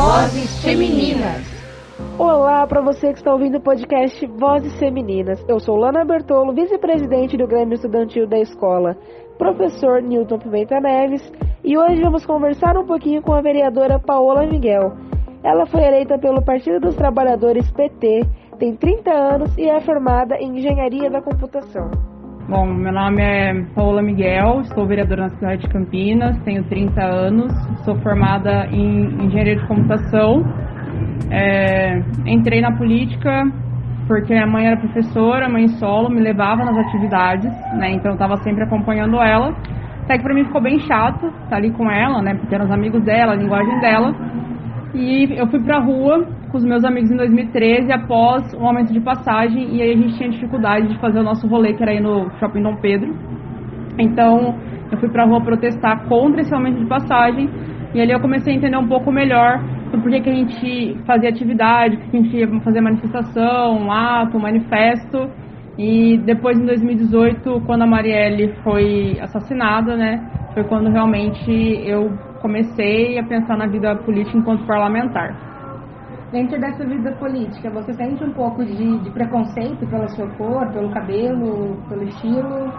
Vozes Femininas. Olá para você que está ouvindo o podcast Vozes Femininas. Eu sou Lana Bertolo, vice-presidente do Grêmio Estudantil da escola, professor Newton Pimenta Neves, e hoje vamos conversar um pouquinho com a vereadora Paola Miguel. Ela foi eleita pelo Partido dos Trabalhadores PT, tem 30 anos e é formada em Engenharia da Computação. Bom, meu nome é Paola Miguel, sou vereadora na cidade de Campinas, tenho 30 anos, sou formada em engenharia de computação. É, entrei na política porque minha mãe era professora, mãe solo, me levava nas atividades, né? Então eu estava sempre acompanhando ela. Até que para mim ficou bem chato estar tá ali com ela, né? Porque eram os amigos dela, a linguagem dela. E eu fui pra rua com os meus amigos em 2013, após um aumento de passagem, e aí a gente tinha dificuldade de fazer o nosso rolê, que era ir no Shopping Dom Pedro. Então, eu fui pra rua protestar contra esse aumento de passagem, e ali eu comecei a entender um pouco melhor por que, que a gente fazia atividade, por que a gente ia fazer manifestação, um ato, um manifesto. E depois, em 2018, quando a Marielle foi assassinada, né, foi quando realmente eu comecei a pensar na vida política enquanto parlamentar. Dentro dessa vida política, você sente um pouco de, de preconceito pela sua cor, pelo cabelo, pelo estilo?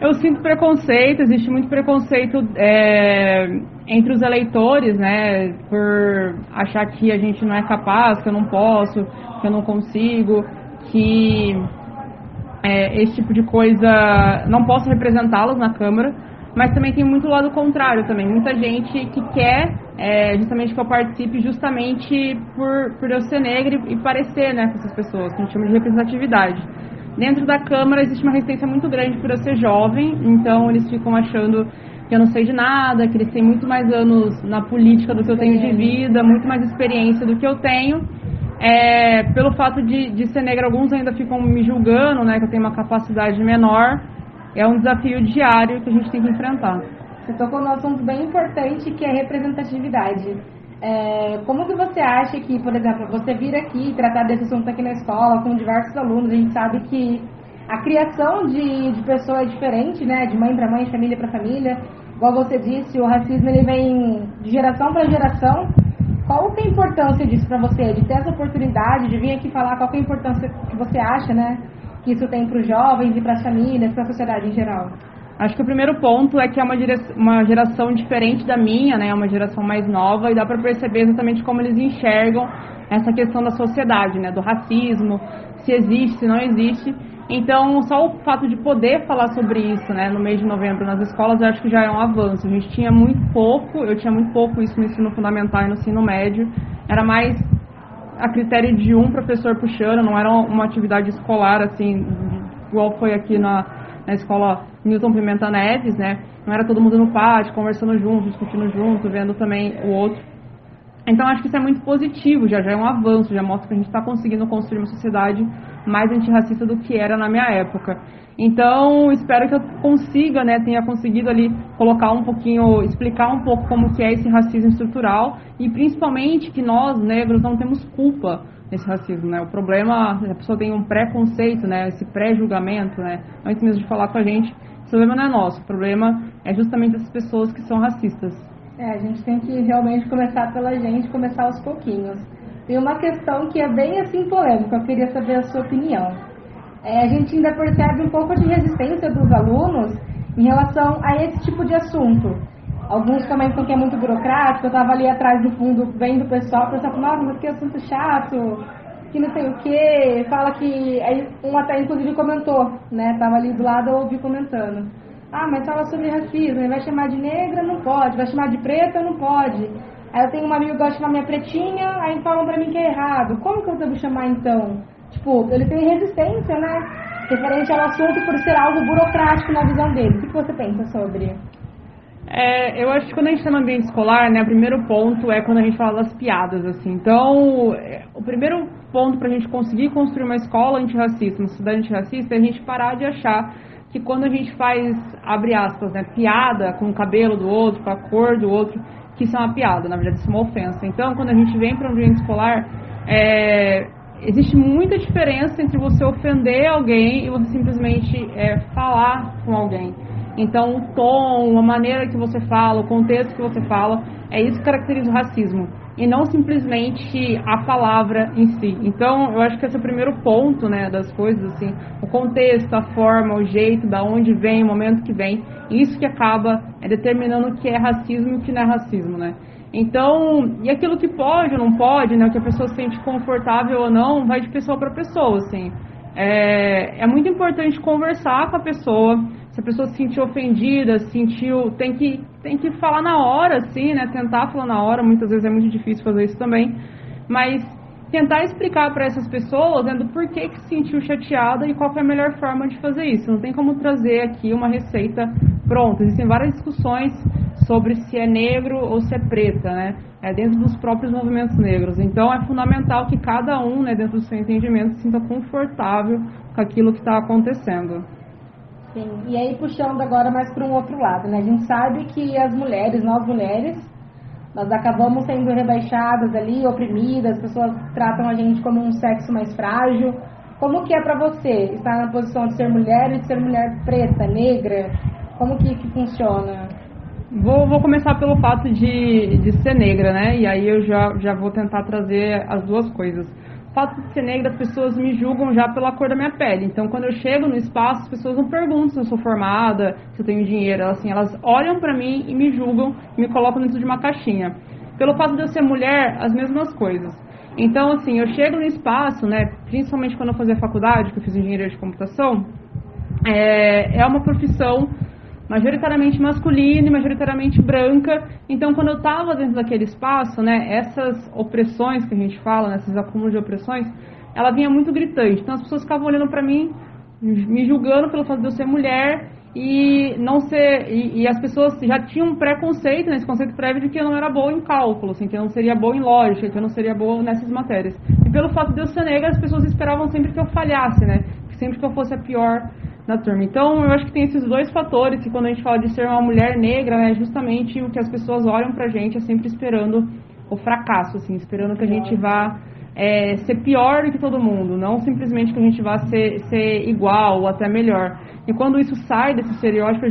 Eu sinto preconceito, existe muito preconceito é, entre os eleitores, né, por achar que a gente não é capaz, que eu não posso, que eu não consigo, que é, esse tipo de coisa não posso representá-los na Câmara mas também tem muito lado contrário também. Muita gente que quer é, justamente que eu participe justamente por, por eu ser negra e, parecer né, com essas pessoas, que a gente chama de representatividade. Dentro da Câmara existe uma resistência muito grande por eu ser jovem, então eles ficam achando que eu não sei de nada, que eles têm muito mais anos na política do que eu tenho de vida, muito mais experiência do que eu tenho. É, pelo fato de, de ser negra, alguns ainda ficam me julgando, né, que eu tenho uma capacidade menor é um desafio diário que a gente tem que enfrentar. Você tocou num assunto bem importante que é representatividade. É, como que você acha que, por exemplo, você vir aqui tratar desse assunto aqui na escola com diversos alunos, a gente sabe que a criação de, de pessoa é diferente, né? De mãe para mãe, de família para família. Igual você disse, o racismo ele vem de geração para geração. Qual que é a importância disso para você? De ter essa oportunidade de vir aqui falar qual que é a importância que você acha, né? que isso tem para os jovens e para as famílias, para a sociedade em geral? Acho que o primeiro ponto é que é uma, uma geração diferente da minha, né? É uma geração mais nova e dá para perceber exatamente como eles enxergam essa questão da sociedade, né? Do racismo, se existe, se não existe. Então, só o fato de poder falar sobre isso, né, no mês de novembro nas escolas, eu acho que já é um avanço. A gente tinha muito pouco, eu tinha muito pouco isso no ensino fundamental e no ensino médio. Era mais a critério de um professor puxando, não era uma atividade escolar, assim, igual foi aqui na, na escola Newton Pimenta Neves, né? Não era todo mundo no pátio, conversando junto, discutindo junto, vendo também o outro. Então, acho que isso é muito positivo, já, já é um avanço, já mostra que a gente está conseguindo construir uma sociedade mais antirracista do que era na minha época. Então, espero que eu consiga, né, tenha conseguido ali colocar um pouquinho, explicar um pouco como que é esse racismo estrutural e principalmente que nós, negros, não temos culpa nesse racismo, né? O problema, a pessoa tem um preconceito, né, esse pré-julgamento, né, antes mesmo de falar com a gente, o problema não é nosso, o problema é justamente as pessoas que são racistas. É, a gente tem que realmente começar pela gente, começar aos pouquinhos. Tem uma questão que é bem assim polêmica, eu queria saber a sua opinião é, a gente ainda percebe um pouco de resistência dos alunos em relação a esse tipo de assunto. Alguns comentam que é muito burocrático, eu estava ali atrás do fundo vendo o pessoal, o pessoal fala, nossa, mas que assunto chato, que não sei o que, fala que. Um até inclusive comentou, né? Tava ali do lado, eu ouvi comentando. Ah, mas fala sobre racismo, vai chamar de negra, não pode, vai chamar de preta, não pode. Aí eu tenho uma amiga que gosta de chamar minha pretinha, aí falam pra mim que é errado. Como que eu devo chamar então? Tipo, ele tem resistência, né? Referente ao assunto por ser algo burocrático na visão dele. O que você pensa sobre? É, eu acho que quando a gente está no ambiente escolar, né, o primeiro ponto é quando a gente fala das piadas, assim. Então, é, o primeiro ponto para a gente conseguir construir uma escola antirracista, uma sociedade antirracista, é a gente parar de achar que quando a gente faz, abre aspas, né, piada com o cabelo do outro, com a cor do outro, que isso é uma piada, na verdade isso é uma ofensa. Então, quando a gente vem para um ambiente escolar, é, existe muita diferença entre você ofender alguém e você simplesmente é, falar com alguém. Então, o tom, a maneira que você fala, o contexto que você fala, é isso que caracteriza o racismo. E não simplesmente a palavra em si. Então, eu acho que esse é o primeiro ponto, né, das coisas, assim, o contexto, a forma, o jeito, da onde vem, o momento que vem, isso que acaba é, determinando o que é racismo e o que não é racismo, né. Então, e aquilo que pode ou não pode, né, o que a pessoa se sente confortável ou não, vai de pessoa para pessoa, assim. É, é muito importante conversar com a pessoa, se a pessoa se sentiu ofendida, se sentiu, tem que, tem que falar na hora, assim, né? Tentar falar na hora, muitas vezes é muito difícil fazer isso também, mas tentar explicar para essas pessoas né, do porquê que se sentiu chateada e qual é a melhor forma de fazer isso. Não tem como trazer aqui uma receita pronta. Existem várias discussões sobre se é negro ou se é preta, né? É dentro dos próprios movimentos negros. Então é fundamental que cada um, né, dentro do seu entendimento, se sinta confortável com aquilo que está acontecendo. Sim. E aí puxando agora mais para um outro lado, né? A gente sabe que as mulheres, nós mulheres, nós acabamos sendo rebaixadas ali, oprimidas, as pessoas tratam a gente como um sexo mais frágil. Como que é para você estar na posição de ser mulher e de ser mulher preta, negra? Como que, que funciona? Vou, vou começar pelo fato de, de ser negra, né? E aí eu já, já vou tentar trazer as duas coisas. Fato de ser negra, as pessoas me julgam já pela cor da minha pele. Então, quando eu chego no espaço, as pessoas não perguntam se eu sou formada, se eu tenho dinheiro. Elas, assim, elas olham para mim e me julgam, me colocam dentro de uma caixinha. Pelo fato de eu ser mulher, as mesmas coisas. Então, assim, eu chego no espaço, né? Principalmente quando eu fazia faculdade, que eu fiz engenharia de computação, é, é uma profissão majoritariamente masculina e majoritariamente branca. Então, quando eu estava dentro daquele espaço, né, essas opressões que a gente fala, né, esses acúmulos de opressões, ela vinha muito gritante. Então, as pessoas ficavam olhando para mim, me julgando pelo fato de eu ser mulher e não ser e, e as pessoas já tinham um preconceito, né, esse conceito prévio de que eu não era boa em cálculo, assim, que eu não seria boa em lógica, que eu não seria boa nessas matérias. E pelo fato de eu ser negra, as pessoas esperavam sempre que eu falhasse, né, sempre que eu fosse a pior na turma. Então, eu acho que tem esses dois fatores que quando a gente fala de ser uma mulher negra, né, justamente o que as pessoas olham pra gente é sempre esperando o fracasso, assim, esperando que a gente vá é, ser pior do que todo mundo, não simplesmente que a gente vá ser, ser igual ou até melhor. E quando isso sai desse estereótipo,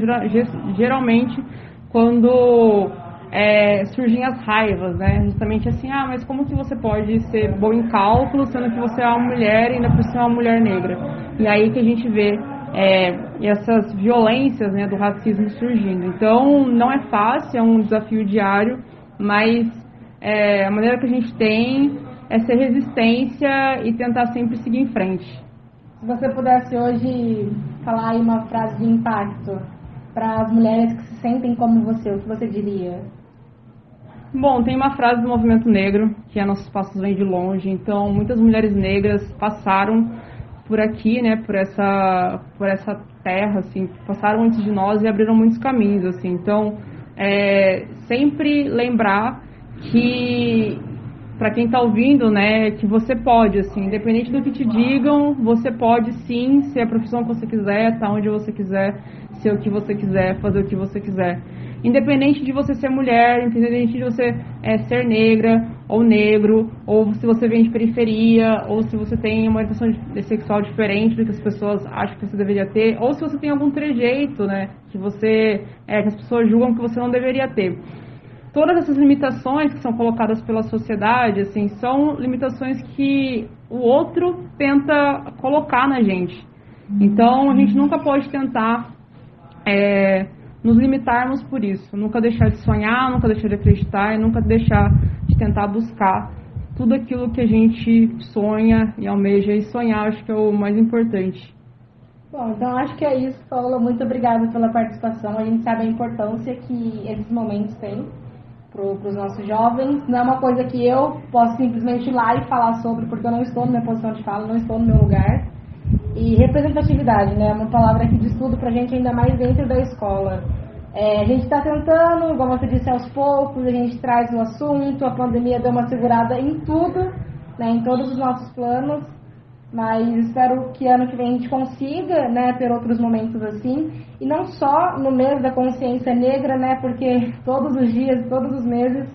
geralmente quando é, surgem as raivas, né? Justamente assim, ah, mas como que você pode ser bom em cálculo, sendo que você é uma mulher e ainda por ser uma mulher negra? E aí que a gente vê é, essas violências né, do racismo surgindo. Então, não é fácil, é um desafio diário, mas é, a maneira que a gente tem é ser resistência e tentar sempre seguir em frente. Se você pudesse hoje falar aí uma frase de impacto para as mulheres que se sentem como você, o que você diria? Bom, tem uma frase do movimento negro, que é Nossos Passos Vêm de Longe. Então, muitas mulheres negras passaram por aqui, né, por essa, por essa terra, assim, passaram antes de nós e abriram muitos caminhos, assim. Então, é, sempre lembrar que para quem está ouvindo, né, que você pode, assim, independente do que te digam, você pode sim ser a profissão que você quiser, estar tá onde você quiser, ser o que você quiser, fazer o que você quiser independente de você ser mulher, independente de você é, ser negra ou negro, ou se você vem de periferia, ou se você tem uma orientação sexual diferente do que as pessoas acham que você deveria ter, ou se você tem algum trejeito, né, que você, é, que as pessoas julgam que você não deveria ter. Todas essas limitações que são colocadas pela sociedade, assim, são limitações que o outro tenta colocar na gente. Então, a gente nunca pode tentar é, nos limitarmos por isso, nunca deixar de sonhar, nunca deixar de acreditar e nunca deixar de tentar buscar tudo aquilo que a gente sonha e almeja e sonhar, acho que é o mais importante. Bom, então acho que é isso, Paula. Muito obrigada pela participação. A gente sabe a importância que esses momentos têm para os nossos jovens. Não é uma coisa que eu posso simplesmente ir lá e falar sobre, porque eu não estou na minha posição de fala, não estou no meu lugar. E representatividade, né? É uma palavra que diz tudo pra gente, ainda mais dentro da escola. É, a gente está tentando, como você disse, aos poucos, a gente traz o assunto, a pandemia deu uma segurada em tudo, né, em todos os nossos planos, mas espero que ano que vem a gente consiga, né, ter outros momentos assim, e não só no mês da consciência negra, né, porque todos os dias, todos os meses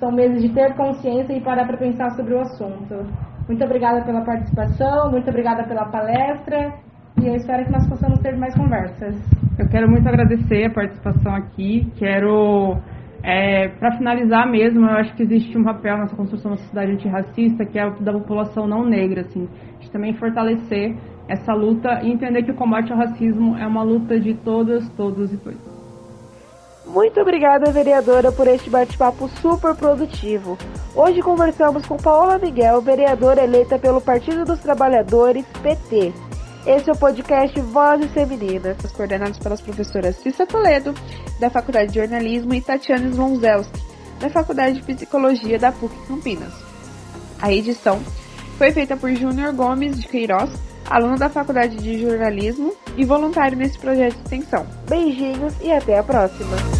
são meses de ter consciência e parar para pensar sobre o assunto. Muito obrigada pela participação, muito obrigada pela palestra e eu espero que nós possamos ter mais conversas. Eu quero muito agradecer a participação aqui, quero É, para finalizar mesmo, eu acho que existe um papel nessa construção da sociedade antirracista que é o da população não negra, assim, de também fortalecer essa luta e entender que o combate ao racismo é uma luta de todas, todos e todos. Muito obrigada, vereadora, por este bate-papo super produtivo. Hoje conversamos com Paola Miguel, vereadora eleita pelo Partido dos Trabalhadores, PT. Esse é o podcast Vozes Femininas, coordenados pelas professoras Cissa Toledo, da Faculdade de Jornalismo, e Tatiana Slonzelski, da Faculdade de Psicologia da PUC Campinas. A edição foi feita por Júnior Gomes de Queiroz, aluno da Faculdade de Jornalismo e voluntário nesse projeto de extensão. Beijinhos e até a próxima!